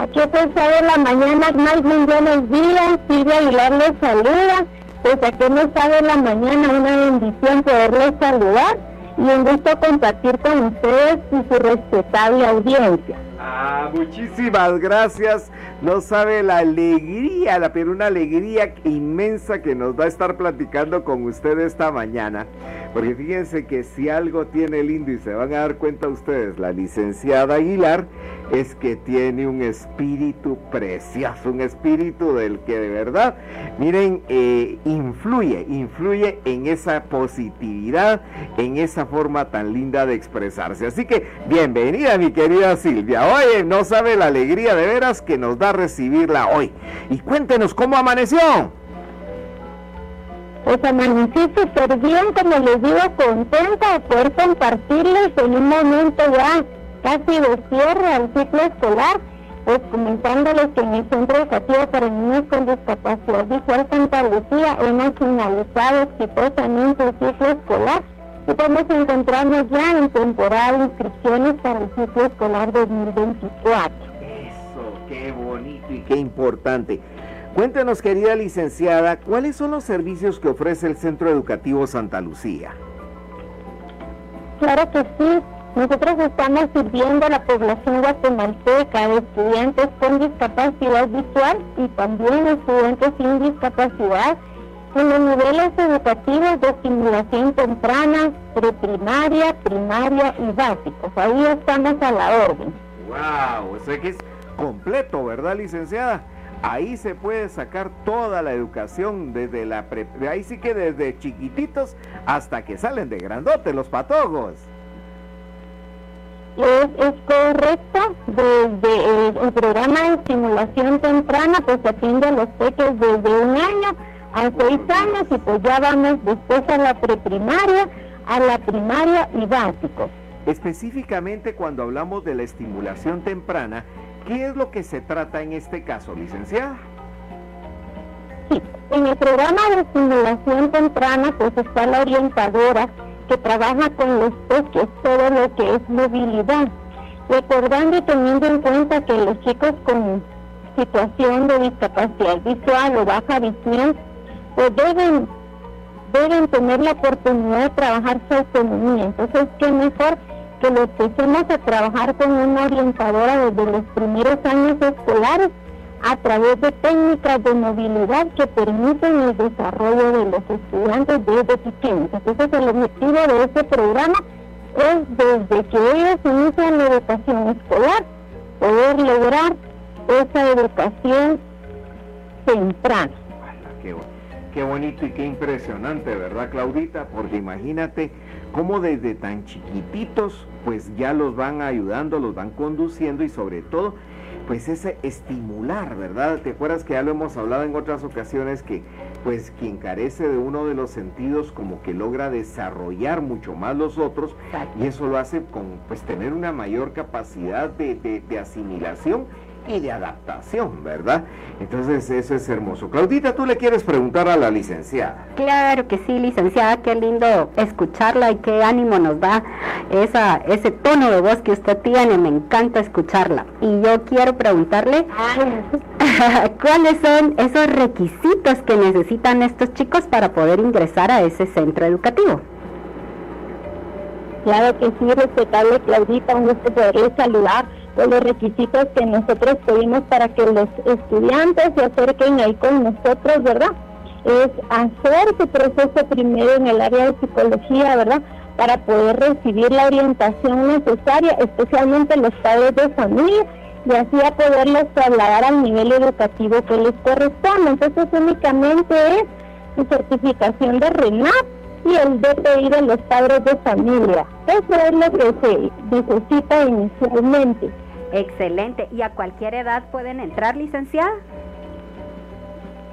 Aquí pues de la mañana, más muy buenos días, Silvia Aguilar les saluda. Pues aquí no sabe la mañana, una bendición poderles saludar y un gusto compartir con ustedes y su respetable audiencia. Ah, muchísimas gracias. No sabe la alegría, la, pero una alegría inmensa que nos va a estar platicando con usted esta mañana. Porque fíjense que si algo tiene lindo y se van a dar cuenta ustedes, la licenciada Aguilar, es que tiene un espíritu precioso, un espíritu del que de verdad, miren, eh, influye, influye en esa positividad, en esa forma tan linda de expresarse. Así que bienvenida mi querida Silvia. Oye, no sabe la alegría de veras que nos da recibirla hoy. Y cuéntenos cómo amaneció. Pues amanecí súper bien, como les digo, contenta de poder compartirles en un momento ya casi de cierre al ciclo escolar, pues comentándoles que en el Centro Educativo para Niños con Discapacidad Visual Santa Lucía hemos finalizado exitosamente el ciclo escolar y vamos a encontrarnos ya en temporada de inscripciones para el ciclo escolar 2024. Eso, qué bonito y qué importante. Cuéntenos, querida licenciada, ¿cuáles son los servicios que ofrece el Centro Educativo Santa Lucía? Claro que sí. Nosotros estamos sirviendo a la población guatemalteca de estudiantes con discapacidad visual y también estudiantes sin discapacidad en los niveles educativos de estimulación temprana, preprimaria, primaria y básicos. Ahí estamos a la orden. ¡Wow! O que es completo, ¿verdad, licenciada? Ahí se puede sacar toda la educación desde la pre... Ahí sí que desde chiquititos hasta que salen de grandote los patojos. Es, correcto, desde el, programa de estimulación temprana pues se atiende a los peques desde un año a seis años y pues ya vamos después a la preprimaria, a la primaria y básico. Específicamente cuando hablamos de la estimulación temprana, ¿qué es lo que se trata en este caso, licenciada? Sí, en el programa de estimulación temprana pues está la orientadora que trabaja con los peques todo lo que es movilidad, recordando y teniendo en cuenta que los chicos con situación de discapacidad visual o baja visión, pues deben, deben tener la oportunidad de trabajar su autonomía. Entonces, qué mejor que lo empecemos a trabajar con una orientadora desde los primeros años escolares a través de técnicas de movilidad que permiten el desarrollo de los estudiantes desde pequeños. Entonces el objetivo de este programa es desde que ellos inician la educación escolar, poder lograr esa educación temprana. Qué, qué bonito y qué impresionante, ¿verdad, Claudita? Porque imagínate cómo desde tan chiquititos pues ya los van ayudando, los van conduciendo y sobre todo pues ese estimular, ¿verdad? ¿Te acuerdas que ya lo hemos hablado en otras ocasiones que pues quien carece de uno de los sentidos como que logra desarrollar mucho más los otros y eso lo hace con pues tener una mayor capacidad de, de asimilación y de adaptación, ¿verdad? Entonces eso es hermoso. Claudita, tú le quieres preguntar a la licenciada. Claro que sí, licenciada, qué lindo escucharla y qué ánimo nos da esa, ese tono de voz que usted tiene, me encanta escucharla. Y yo quiero preguntarle cuáles son esos requisitos que necesitan estos chicos para poder ingresar a ese centro educativo. Claro que sí, respetable Claudita, un gusto poderle saludar los requisitos que nosotros pedimos para que los estudiantes se acerquen ahí con nosotros, ¿verdad? Es hacer su proceso primero en el área de psicología, ¿verdad? Para poder recibir la orientación necesaria, especialmente los padres de familia, y así a poderlos trasladar al nivel educativo que les corresponde. Entonces únicamente es su certificación de RENAP y el DPI de los padres de familia. Eso es lo que se necesita inicialmente. Excelente. ¿Y a cualquier edad pueden entrar, licenciada?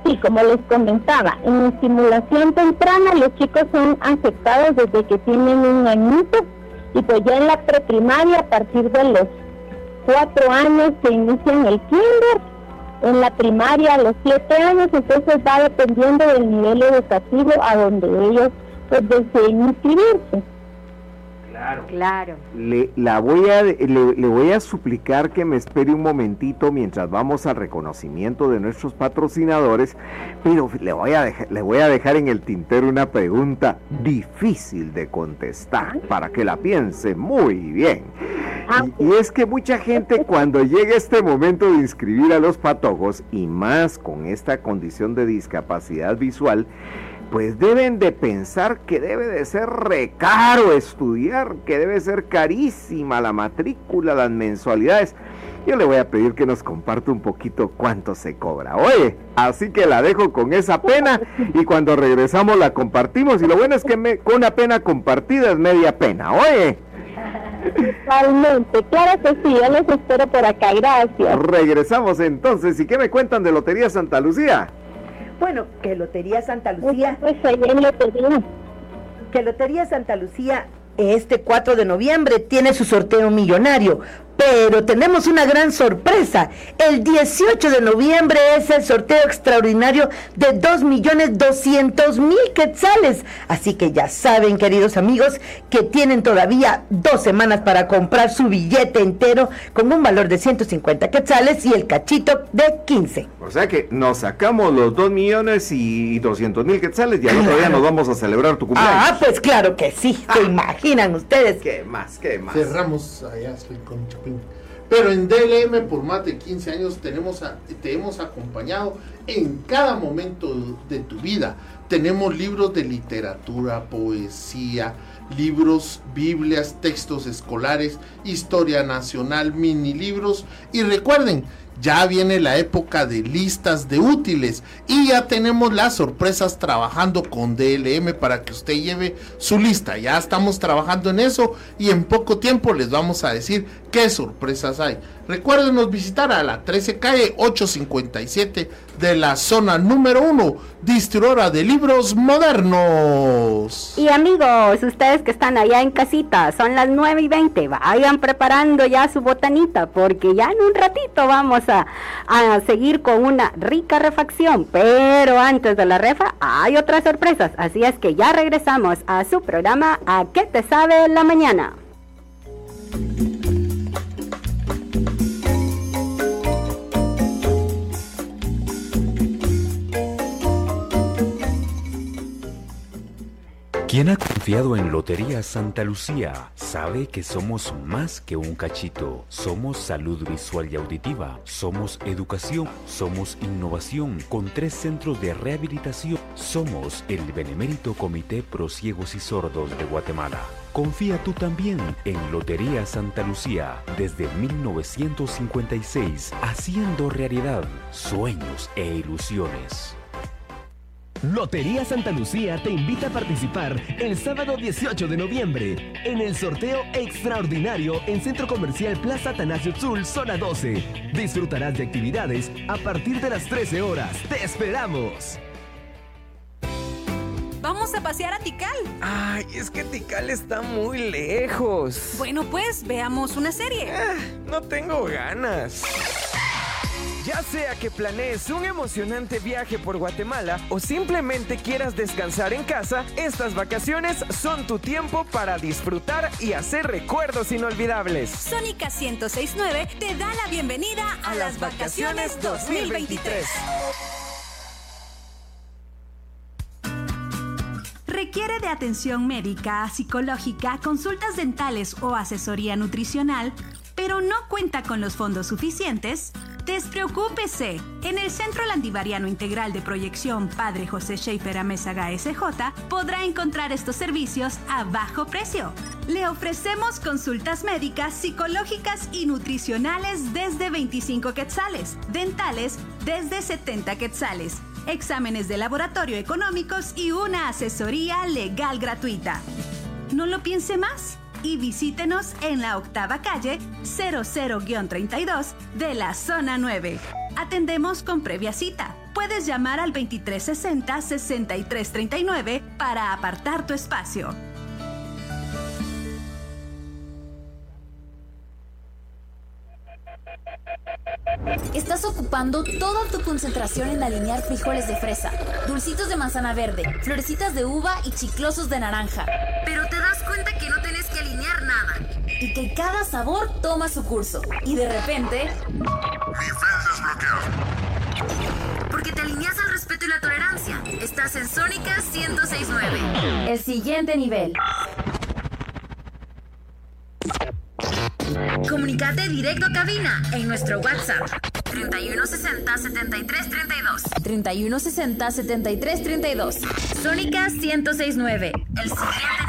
Sí, como les comentaba, en estimulación temprana los chicos son aceptados desde que tienen un añito y pues ya en la preprimaria a partir de los cuatro años se inician el kinder, en la primaria a los siete años, entonces va dependiendo del nivel educativo a donde ellos pues deseen inscribirse. Claro. Claro. Le, la voy a, le, voy a suplicar que me espere un momentito mientras vamos al reconocimiento de nuestros patrocinadores, pero le voy a, le voy a dejar en el tintero una pregunta difícil de contestar para que la piense muy bien. Ah, y, y es que mucha gente cuando llega este momento de inscribir a los patojos, y más con esta condición de discapacidad visual, pues deben de pensar que debe de ser recaro estudiar, que debe ser carísima la matrícula, las mensualidades. Yo le voy a pedir que nos comparte un poquito cuánto se cobra. Oye, así que la dejo con esa pena y cuando regresamos la compartimos. Y lo bueno es que me, con una pena compartida es media pena. Oye. Totalmente, claro que sí, yo les espero por acá, gracias. Regresamos entonces, ¿y qué me cuentan de Lotería Santa Lucía? Bueno, que Lotería Santa Lucía. Pues, pues lotería. Que Lotería Santa Lucía este 4 de noviembre tiene su sorteo millonario. Pero tenemos una gran sorpresa. El 18 de noviembre es el sorteo extraordinario de 2.200.000 quetzales. Así que ya saben, queridos amigos, que tienen todavía dos semanas para comprar su billete entero con un valor de 150 quetzales y el cachito de 15. O sea que nos sacamos los 2 millones y 200 mil quetzales y al otro día nos vamos a celebrar tu cumpleaños. Ah, pues claro que sí. ¿Se imaginan ustedes? ¿Qué más? ¿Qué más? Cerramos allá, estoy con pero en DLM por más de 15 años tenemos te hemos acompañado en cada momento de tu vida. Tenemos libros de literatura, poesía, libros, Biblias, textos escolares, historia nacional, mini libros. Y recuerden, ya viene la época de listas de útiles y ya tenemos las sorpresas trabajando con DLM para que usted lleve su lista. Ya estamos trabajando en eso y en poco tiempo les vamos a decir qué sorpresas hay. Recuérdenos visitar a la 13 calle 857 de la zona número 1, distribuidora de libros modernos. Y amigos, ustedes que están allá en casita, son las 9 y 20, vayan preparando ya su botanita, porque ya en un ratito vamos a, a seguir con una rica refacción. Pero antes de la refa hay otras sorpresas, así es que ya regresamos a su programa ¿A qué te sabe la mañana? Quien ha confiado en Lotería Santa Lucía sabe que somos más que un cachito. Somos salud visual y auditiva, somos educación, somos innovación con tres centros de rehabilitación. Somos el Benemérito Comité Pro Ciegos y Sordos de Guatemala. Confía tú también en Lotería Santa Lucía desde 1956, haciendo realidad sueños e ilusiones. Lotería Santa Lucía te invita a participar el sábado 18 de noviembre en el sorteo extraordinario en Centro Comercial Plaza Atanasio Tzul, zona 12. Disfrutarás de actividades a partir de las 13 horas. ¡Te esperamos! Vamos a pasear a Tikal. Ay, es que Tikal está muy lejos. Bueno, pues veamos una serie. Ah, no tengo ganas. Ya sea que planees un emocionante viaje por Guatemala o simplemente quieras descansar en casa, estas vacaciones son tu tiempo para disfrutar y hacer recuerdos inolvidables. Sónica 1069 te da la bienvenida a, las vacaciones 2023. requiere de atención médica, psicológica, consultas dentales o asesoría nutricional, pero no cuenta con los fondos suficientes, despreocúpese. En el Centro Landivariano Integral de Proyección Padre José Schaefer Amézaga SJ podrá encontrar estos servicios a bajo precio. Le ofrecemos consultas médicas, psicológicas y nutricionales desde 25 quetzales, dentales desde 70 quetzales, exámenes de laboratorio económicos y una asesoría legal gratuita. No lo piense más y visítenos en la octava calle 00-32 de la zona 9. Atendemos con previa cita. Puedes llamar al 2360-6339 para apartar tu espacio. Estás ocupando toda tu concentración en alinear frijoles de fresa, dulcitos de manzana verde, florecitas de uva y chiclosos de naranja. Pero te das y que cada sabor toma su curso. Y de repente... Porque te alineas al respeto y la tolerancia. Estás en Sónica 1069. El siguiente nivel. Comunicate directo a cabina en nuestro WhatsApp 3160 7332. 3160 7332. Sónica 1069. El siguiente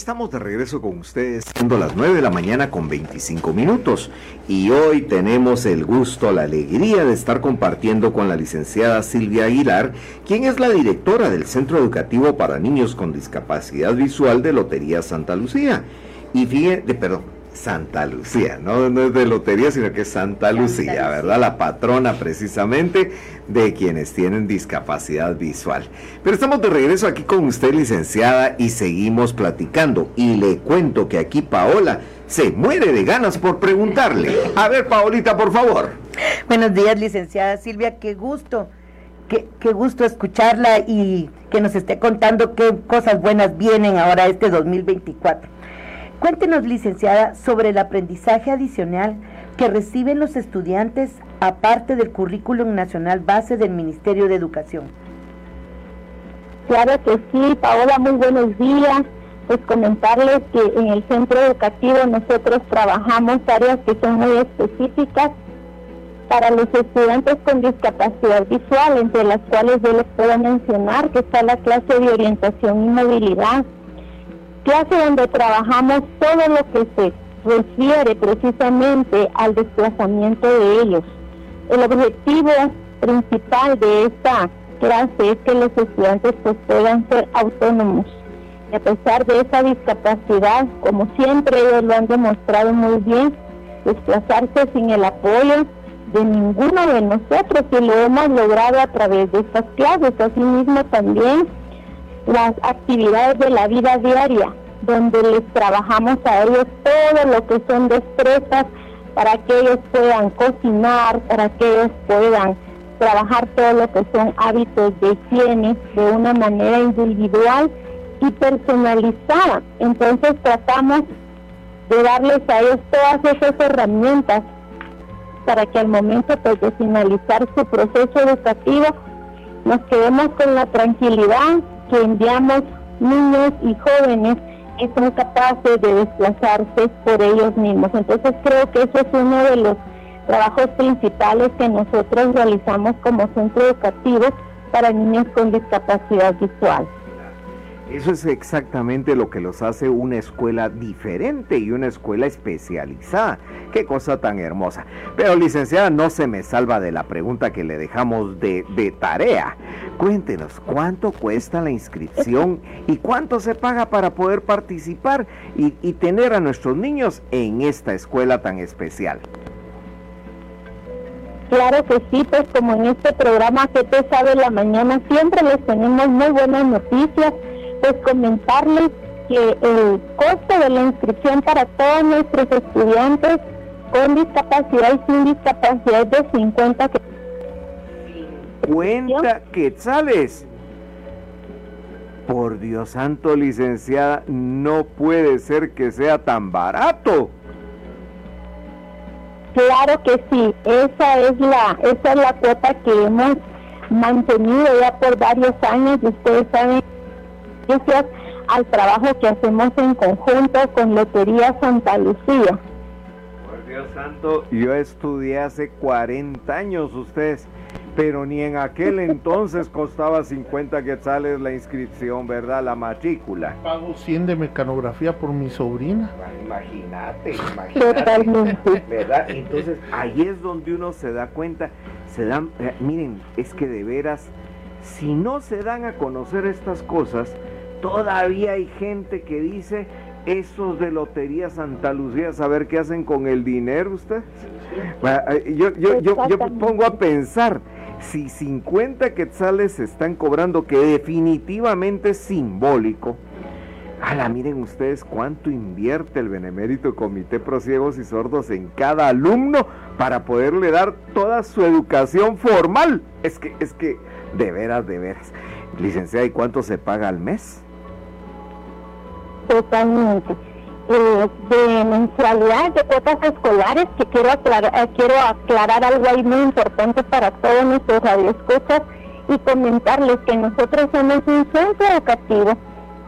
estamos de regreso con ustedes, siendo las 9 de la mañana con 25 minutos. Y hoy tenemos el gusto, la alegría de estar compartiendo con la licenciada Silvia Aguilar, quien es la directora del Centro Educativo para Niños con Discapacidad Visual de Lotería Santa Lucía. Y fíjense, perdón, Santa Lucía, ¿no? no es de lotería, sino que es Santa Lucía, ¿verdad? La patrona precisamente de quienes tienen discapacidad visual. Pero estamos de regreso aquí con usted, licenciada, y seguimos platicando. Y le cuento que aquí Paola se muere de ganas por preguntarle. A ver, Paolita, por favor. Buenos días, licenciada Silvia, qué gusto. Qué, qué, gusto escucharla y que nos esté contando qué cosas buenas vienen ahora este 2024. Cuéntenos, licenciada, sobre el aprendizaje adicional que reciben los estudiantes aparte del currículum nacional base del Ministerio de Educación. Claro que sí, Paola, muy buenos días. Pues comentarles que en el centro educativo nosotros trabajamos áreas que son muy específicas para los estudiantes con discapacidad visual, entre las cuales yo les puedo mencionar que está la clase de orientación y movilidad, clase donde trabajamos todo lo que se refiere precisamente al desplazamiento de ellos. El objetivo principal de esta clase es que los estudiantes pues, puedan ser autónomos. Y a pesar de esa discapacidad, como siempre ellos lo han demostrado muy bien, desplazarse sin el apoyo de ninguno de nosotros y lo hemos logrado a través de estas clases. Asimismo también las actividades de la vida diaria, donde les trabajamos a ellos todo lo que son destrezas para que ellos puedan cocinar, para que ellos puedan trabajar todo lo que son hábitos de higiene de una manera individual y personalizada. Entonces tratamos de darles a ellos todas esas herramientas para que al momento pues, de finalizar su proceso educativo nos quedemos con la tranquilidad que enviamos niños y jóvenes son capaces de desplazarse por ellos mismos. Entonces creo que eso es uno de los trabajos principales que nosotros realizamos como centro educativo para niños con discapacidad visual. Eso es exactamente lo que los hace una escuela diferente y una escuela especializada. Qué cosa tan hermosa. Pero licenciada, no se me salva de la pregunta que le dejamos de, tarea. Cuéntenos, ¿cuánto cuesta la inscripción y cuánto se paga para poder participar y, y tener a nuestros niños en esta escuela tan especial? Claro que sí, pues como en este programa que te sabe la mañana siempre les tenemos muy buenas noticias pues comentarles que el costo de la inscripción para todos nuestros estudiantes con discapacidad y sin discapacidad es de 50 que 50 quetzales. Por Dios santo, licenciada, no puede ser que sea tan barato. Claro que sí, esa es la esa es la cuota que hemos mantenido ya por varios años y ustedes saben gracias al trabajo que hacemos en conjunto con Lotería Santa Lucía. Por Dios santo, yo estudié hace 40 años ustedes, pero ni en aquel entonces costaba 50 quetzales la inscripción, ¿verdad? La matrícula. Pago 100 de mecanografía por mi sobrina. Imagínate, imagínate. ¿Verdad? Entonces, ahí es donde uno se da cuenta, se dan, eh, miren, es que de veras, si no se dan a conocer estas cosas, Todavía hay gente que dice, esos de Lotería Santa Lucía, saber qué hacen con el dinero usted. Eh, yo, yo, yo, yo pongo a pensar, si 50 quetzales se están cobrando, que definitivamente es simbólico, Ala, miren ustedes cuánto invierte el Benemérito Comité Pro Ciegos y Sordos en cada alumno para poderle dar toda su educación formal. Es que, es que, de veras, de veras. Licenciada, ¿y cuánto se paga al mes? Totalmente. Eh, de mensualidad de cuotas escolares, que quiero aclarar, eh, quiero aclarar algo ahí muy importante para todos nuestros radioescuchas y comentarles que nosotros somos un centro educativo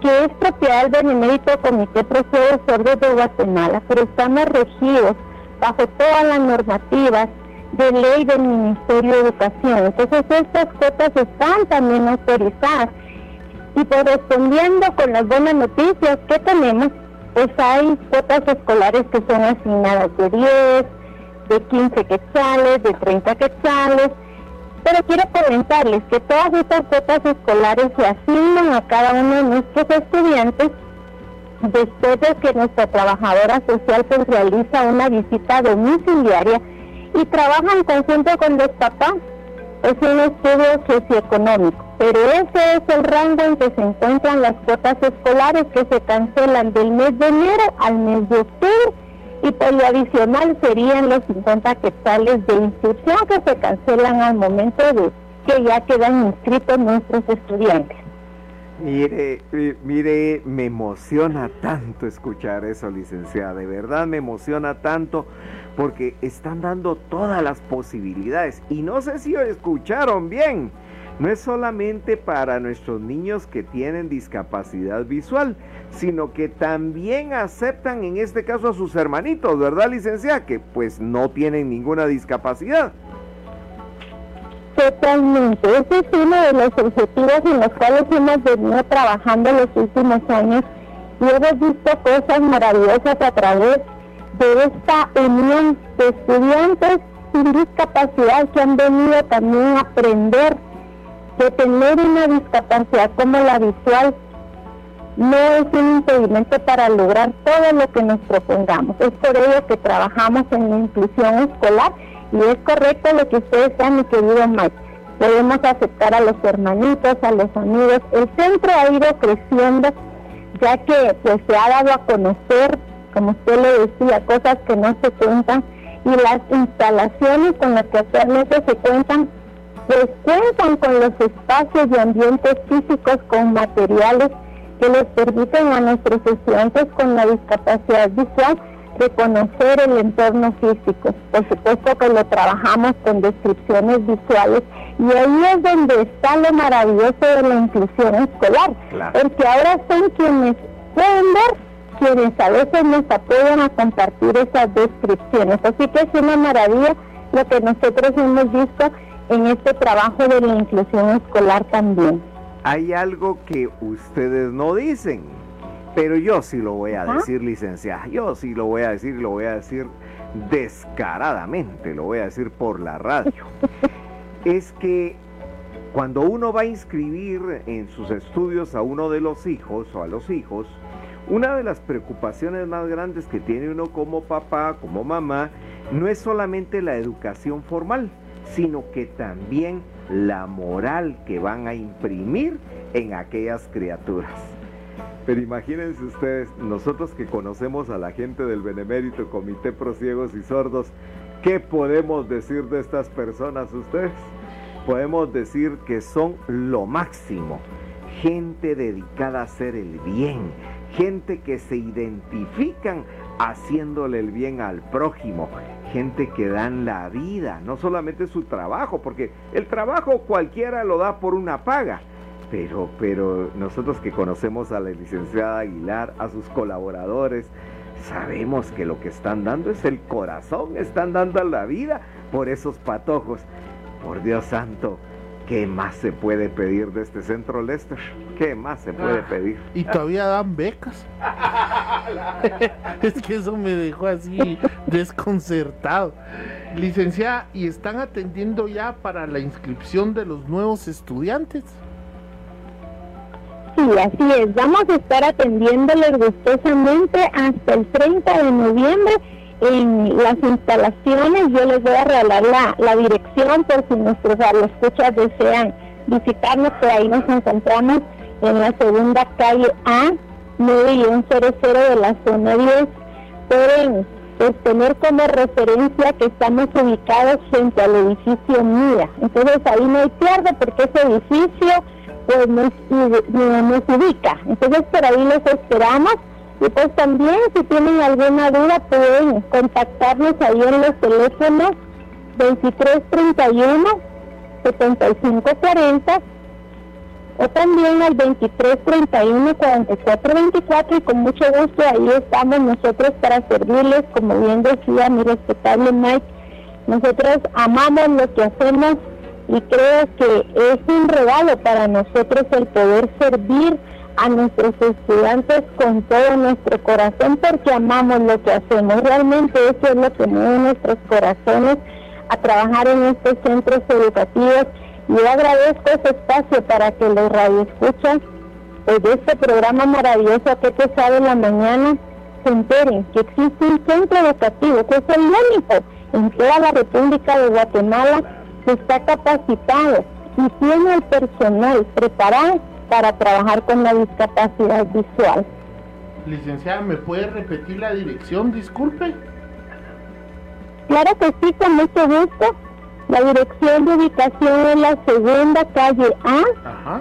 que es propiedad del Benemérito Comité Proceso Sordos de Guatemala, pero estamos regidos bajo todas las normativas de ley del Ministerio de Educación. Entonces estas cuotas están también autorizadas. Y correspondiendo con las buenas noticias que tenemos, pues hay cuotas escolares que son asignadas de 10, de 15 quetzales, de 30 quetzales, pero quiero comentarles que todas estas cuotas escolares se asignan a cada uno de nuestros estudiantes después de que nuestra trabajadora social pues realiza una visita domiciliaria y trabaja en conjunto con los papás. Es un estudio socioeconómico, pero ese es el rango en que se encuentran las cuotas escolares que se cancelan del mes de enero al mes de octubre y por lo adicional serían los 50 quetzales de inscripción que se cancelan al momento de que ya quedan inscritos nuestros estudiantes. Mire, mire, me emociona tanto escuchar eso, licenciada. De verdad me emociona tanto porque están dando todas las posibilidades. Y no sé si escucharon bien no es solamente para nuestros niños que tienen discapacidad visual, sino que también aceptan en este caso a sus hermanitos, ¿verdad, licenciada? Que pues no tienen ninguna discapacidad. Totalmente, ese es uno de los objetivos en los cuales hemos venido trabajando los últimos años y hemos visto cosas maravillosas a través de esta unión de estudiantes sin discapacidad que han venido también a aprender que tener una discapacidad como la visual no es un impedimento para lograr todo lo que nos propongamos. Es por ello que trabajamos en la inclusión escolar y es correcto lo que ustedes sean, mi querido Mike. Podemos aceptar a los hermanitos, a los amigos. El centro ha ido creciendo ya que pues se ha dado a conocer, como usted le decía, cosas que no se cuentan y las instalaciones con las que actualmente se cuentan pues cuentan con los espacios y ambientes físicos con materiales que les permiten a nuestros estudiantes con la discapacidad visual reconocer el entorno físico. Por supuesto que lo trabajamos con descripciones visuales y ahí es donde está lo maravilloso de la inclusión escolar, porque ahora son quienes pueden ver, quienes a veces nos apoyan a compartir esas descripciones. Así que es una maravilla lo que nosotros hemos visto en este trabajo de la inclusión escolar también. Hay algo que ustedes no dicen, pero yo sí lo voy a decir, licenciada. Yo sí lo voy a decir, lo voy a decir descaradamente, lo voy a decir por la radio. es que cuando uno va a inscribir en sus estudios a uno de los hijos o a los hijos, una de las preocupaciones más grandes que tiene uno como papá, como mamá, no es solamente la educación formal, sino que también la moral que van a imprimir en aquellas criaturas. Pero imagínense ustedes, nosotros que conocemos a la gente del Benemérito Comité Pro Ciegos y Sordos, ¿qué podemos decir de estas personas ustedes? Podemos decir que son lo máximo, gente dedicada a hacer el bien, gente que se identifican haciéndole el bien al prójimo, gente que dan la vida, no solamente su trabajo, porque el trabajo cualquiera lo da por una paga, pero, pero nosotros que conocemos a la licenciada Aguilar, a sus colaboradores, sabemos que lo que están dando es el corazón, están dando la vida por esos patojos. Por Dios santo, ¿Qué más se puede pedir de este centro Lester? ¿Qué más se puede ah, pedir? Y todavía dan becas. es que eso me dejó así desconcertado. Licenciada, ¿y están atendiendo ya para la inscripción de los nuevos estudiantes? Sí, así es. Vamos a estar atendiéndoles gustosamente hasta el 30 de noviembre en las instalaciones. Yo les voy a regalar la, la dirección por si nuestros escuchas desean visitarnos, que ahí nos encontramos en la segunda calle A, 900 de la zona 10. Pueden pues, tener como referencia que estamos ubicados frente al edificio MIA. Entonces ahí no hay pierde porque ese edificio pues nos, nos ubica. Entonces por ahí los esperamos. Y pues también si tienen alguna duda pueden contactarnos ahí en los teléfonos 2331 7540 o también al 23 31 44 24 y con mucho gusto ahí estamos nosotros para servirles como bien decía mi respetable Mike nosotros amamos lo que hacemos y creo que es un regalo para nosotros el poder servir a nuestros estudiantes con todo nuestro corazón porque amamos lo que hacemos. Realmente eso es lo que mueve nuestros corazones a trabajar en estos centros educativos. Yo agradezco ese espacio para que los radioescuchas pues, de este programa maravilloso que te sabe la mañana se enteren que existe un centro educativo que es el único en toda la República de Guatemala está capacitado y tiene el personal preparado para trabajar con la discapacidad visual. Licenciada, ¿me puede repetir la dirección? Disculpe. Claro que sí, con mucho gusto. La dirección de ubicación es la segunda calle A,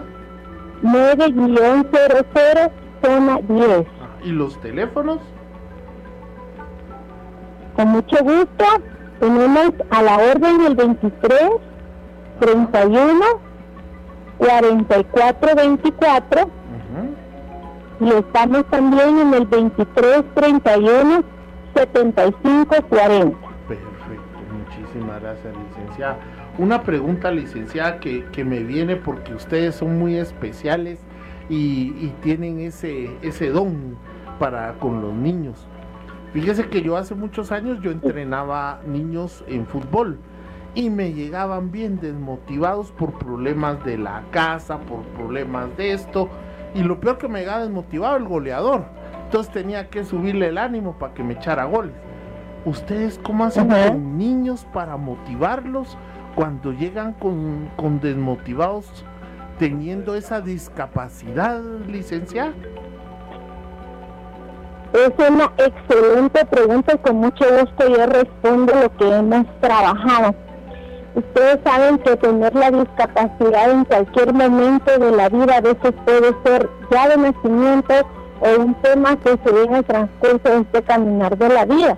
9-00, zona 10. ¿Y los teléfonos? Con mucho gusto, tenemos a la orden el 23 31 44 24 y estamos también en el 23 31 75 40 muchísimas gracias, licenciada. Una pregunta, licenciada, que, me viene porque ustedes son muy especiales y, tienen ese, ese don para con los niños. Fíjese que yo hace muchos años yo entrenaba niños en fútbol y me llegaban bien desmotivados por problemas de la casa, por problemas de esto. Y lo peor que me llegaba desmotivado el goleador. Entonces tenía que subirle el ánimo para que me echara goles. ¿Ustedes cómo hacen con niños para motivarlos cuando llegan con, desmotivados teniendo esa discapacidad, licenciada? Es una excelente pregunta y con mucho gusto yo respondo lo que hemos trabajado. Ustedes saben que tener la discapacidad en cualquier momento de la vida a veces puede ser ya de nacimiento o un tema que se ve en el transcurso de este caminar de la vida.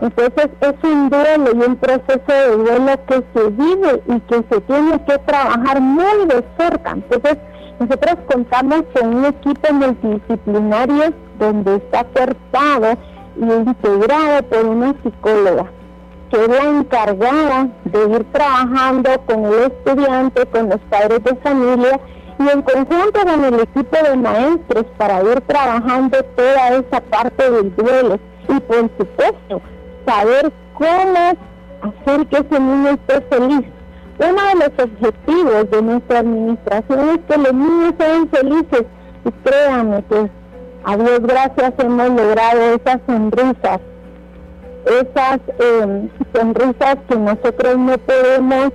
Entonces es un duelo y un proceso de duelo que se vive y que se tiene que trabajar muy de cerca. Entonces nosotros contamos con un equipo multidisciplinario donde está acertado y integrado por una psicóloga que es la encargada de ir trabajando con el estudiante, con los padres de familia y en conjunto con el equipo de maestros para ir trabajando toda esa parte del duelo y por supuesto saber cómo hacer que ese niño esté feliz. Uno de los objetivos de nuestra administración es que los niños sean felices. Y créanme que a Dios gracias hemos logrado esas sonrisas, esas eh, sonrisas que nosotros no podemos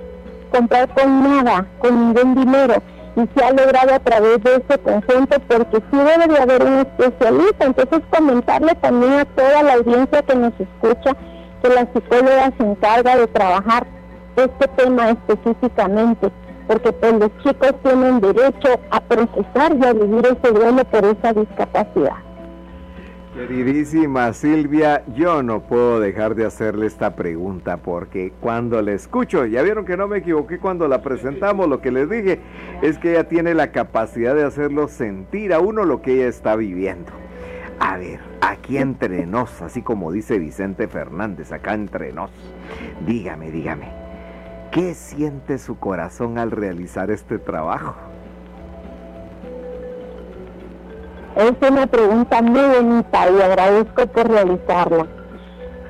comprar con nada, con ningún dinero. Y se ha logrado a través de este conjunto porque sí debe de haber un especialista. Entonces comentarle también a toda la audiencia que nos escucha que la psicóloga se encarga de trabajar este tema específicamente, porque pues los chicos tienen derecho a procesar y a vivir ese duelo por esa discapacidad. Queridísima Silvia, yo no puedo dejar de hacerle esta pregunta porque cuando la escucho, ya vieron que no me equivoqué cuando la presentamos, lo que les dije es que ella tiene la capacidad de hacerlo sentir a uno lo que ella está viviendo. A ver, aquí entre nos, así como dice Vicente Fernández, acá entre nos, dígame, dígame, ¿qué siente su corazón al realizar este trabajo? Es una pregunta muy bonita y agradezco por realizarla.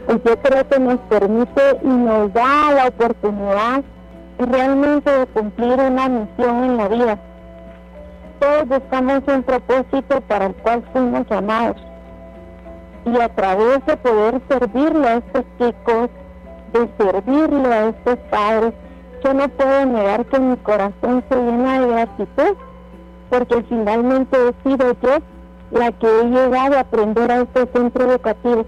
Pues yo creo que nos permite y nos da la oportunidad realmente de cumplir una misión en la vida. Todos buscamos un propósito para el cual fuimos llamados. Y a través de poder servirle a estos chicos, de servirle a estos padres, yo no puedo negar que mi corazón se llena de gratitud, porque finalmente he sido yo la que he llegado a aprender a este centro educativo.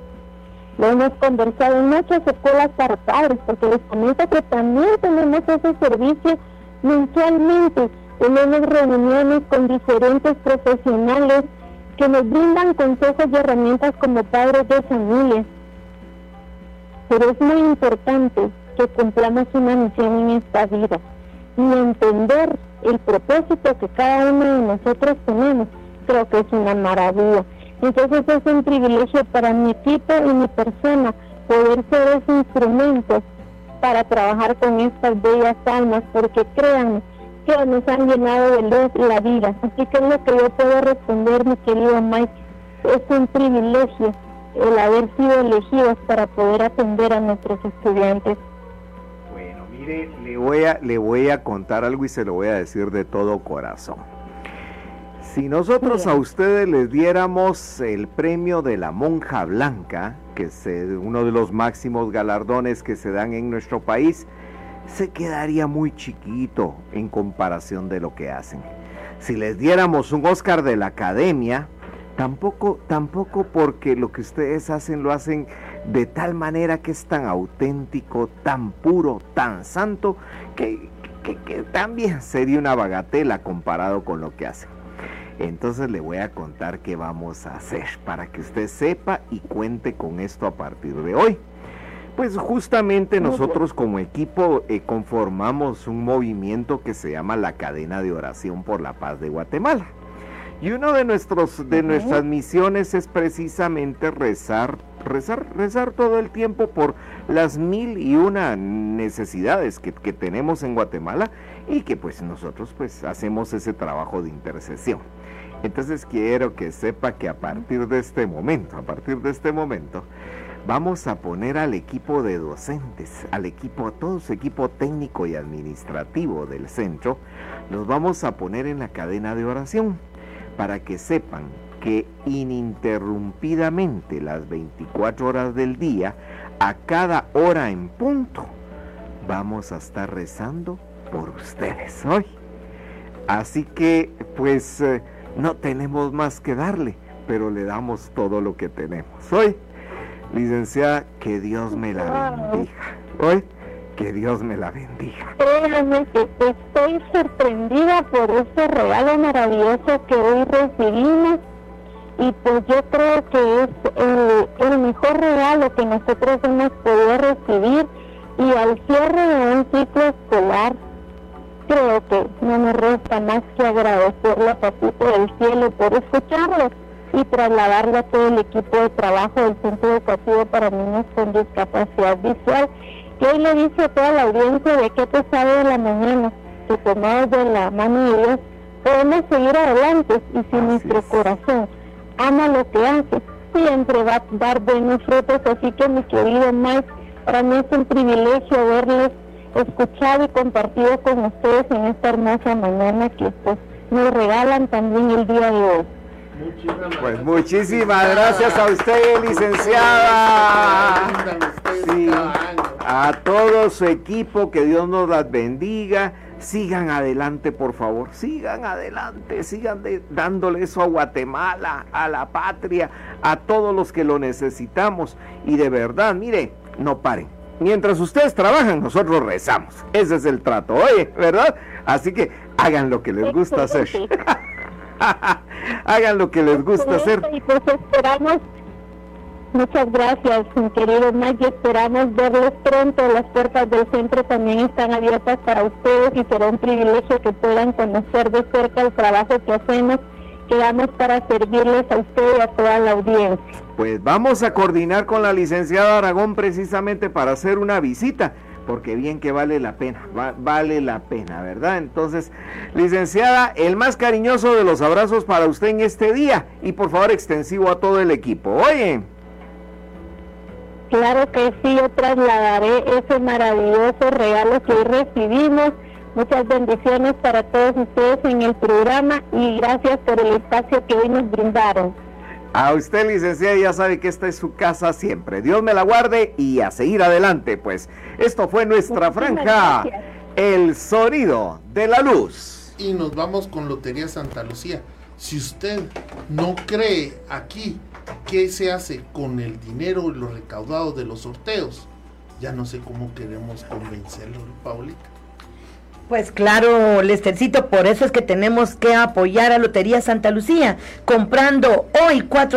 Lo hemos conversado en muchas escuelas para padres, porque les comento que también tenemos ese servicio mensualmente. Tenemos reuniones con diferentes profesionales que nos brindan consejos y herramientas como padres de familia. Pero es muy importante que cumplamos una misión en esta vida y entender el propósito que cada uno de nosotros tenemos. Creo que es una maravilla. Entonces es un privilegio para mi equipo y mi persona poder ser ese instrumento para trabajar con estas bellas almas, porque créanme que nos han llenado de luz la vida. Así que es lo que yo puedo responder, mi querido Mike. Es un privilegio el haber sido elegidos para poder atender a nuestros estudiantes. Bueno, mire, le voy a, le voy a contar algo y se lo voy a decir de todo corazón. Si nosotros a ustedes les diéramos el premio de la monja blanca, que es uno de los máximos galardones que se dan en nuestro país, se quedaría muy chiquito en comparación de lo que hacen. Si les diéramos un Oscar de la Academia, tampoco, tampoco porque lo que ustedes hacen lo hacen de tal manera que es tan auténtico, tan puro, tan santo, que, que, que también sería una bagatela comparado con lo que hacen. Entonces le voy a contar qué vamos a hacer para que usted sepa y cuente con esto a partir de hoy. Pues justamente nosotros como equipo eh, conformamos un movimiento que se llama la Cadena de Oración por la Paz de Guatemala. Y una de, nuestros, de nuestras misiones es precisamente rezar, rezar, rezar todo el tiempo por las mil y una necesidades que, que tenemos en Guatemala y que pues nosotros pues hacemos ese trabajo de intercesión. Entonces quiero que sepa que a partir de este momento, a partir de este momento, vamos a poner al equipo de docentes, al equipo, a todo su equipo técnico y administrativo del centro, los vamos a poner en la cadena de oración para que sepan que ininterrumpidamente las 24 horas del día, a cada hora en punto, vamos a estar rezando por ustedes hoy. Así que, pues, eh, no tenemos más que darle, pero le damos todo lo que tenemos. Hoy, licenciada, que Dios me la bendiga. Hoy, que Dios me la bendiga. Créanme que estoy sorprendida por este regalo maravilloso que hoy recibimos. Y pues yo creo que es el, el mejor regalo que nosotros hemos podido recibir. Y al cierre de un ciclo escolar creo que no me resta más que agradecerle a Papito del Cielo por escucharlo y trasladarle a todo el equipo de trabajo del Centro Educativo para Niños con Discapacidad Visual, que hoy le dice a toda la audiencia de qué te sabe de la mañana, que tomados de la mano de Dios podemos seguir adelante y si nuestro corazón ama lo que hace, siempre va a dar buenos frutos. Así que mi querido Mike, para mí es un privilegio verles escuchado y compartido con ustedes en esta hermosa mañana que pues nos regalan también el día de hoy. Pues muchísimas gracias a usted, licenciada. Sí, a todo su equipo, que Dios nos las bendiga. Sigan adelante, por favor. Sigan adelante. Sigan de- dándole eso a Guatemala, a la patria, a todos los que lo necesitamos. Y de verdad, mire, no paren. Mientras ustedes trabajan, nosotros rezamos. Ese es el trato, oye, ¿verdad? Así que hagan lo que les gusta hacer. hagan lo que les gusta hacer. Y pues esperamos, muchas gracias, mi querido y esperamos verlos pronto. Las puertas del centro también están abiertas para ustedes y será un privilegio que puedan conocer de cerca el trabajo que hacemos. Quedamos para servirles a usted y a toda la audiencia. Pues vamos a coordinar con la licenciada Aragón precisamente para hacer una visita, porque bien que vale la pena, va- vale la pena, ¿verdad? Entonces, licenciada, el más cariñoso de los abrazos para usted en este día y por favor extensivo a todo el equipo. Oye, Claro que sí, yo trasladaré ese maravilloso regalo que hoy recibimos. Muchas bendiciones para todos ustedes en el programa y gracias por el espacio que hoy nos brindaron. a usted licenciada ya sabe que esta es su casa siempre. Dios me la guarde y a seguir adelante, pues esto fue nuestra franja, el sonido de la luz. Y nos vamos con Lotería Santa Lucía. Si usted no cree aquí qué se hace con el dinero y los recaudados de los sorteos, ya no sé cómo queremos convencerlo, Paulita. Pues claro, Lestercito, por eso es que tenemos que apoyar a Lotería Santa Lucía, comprando hoy cuatro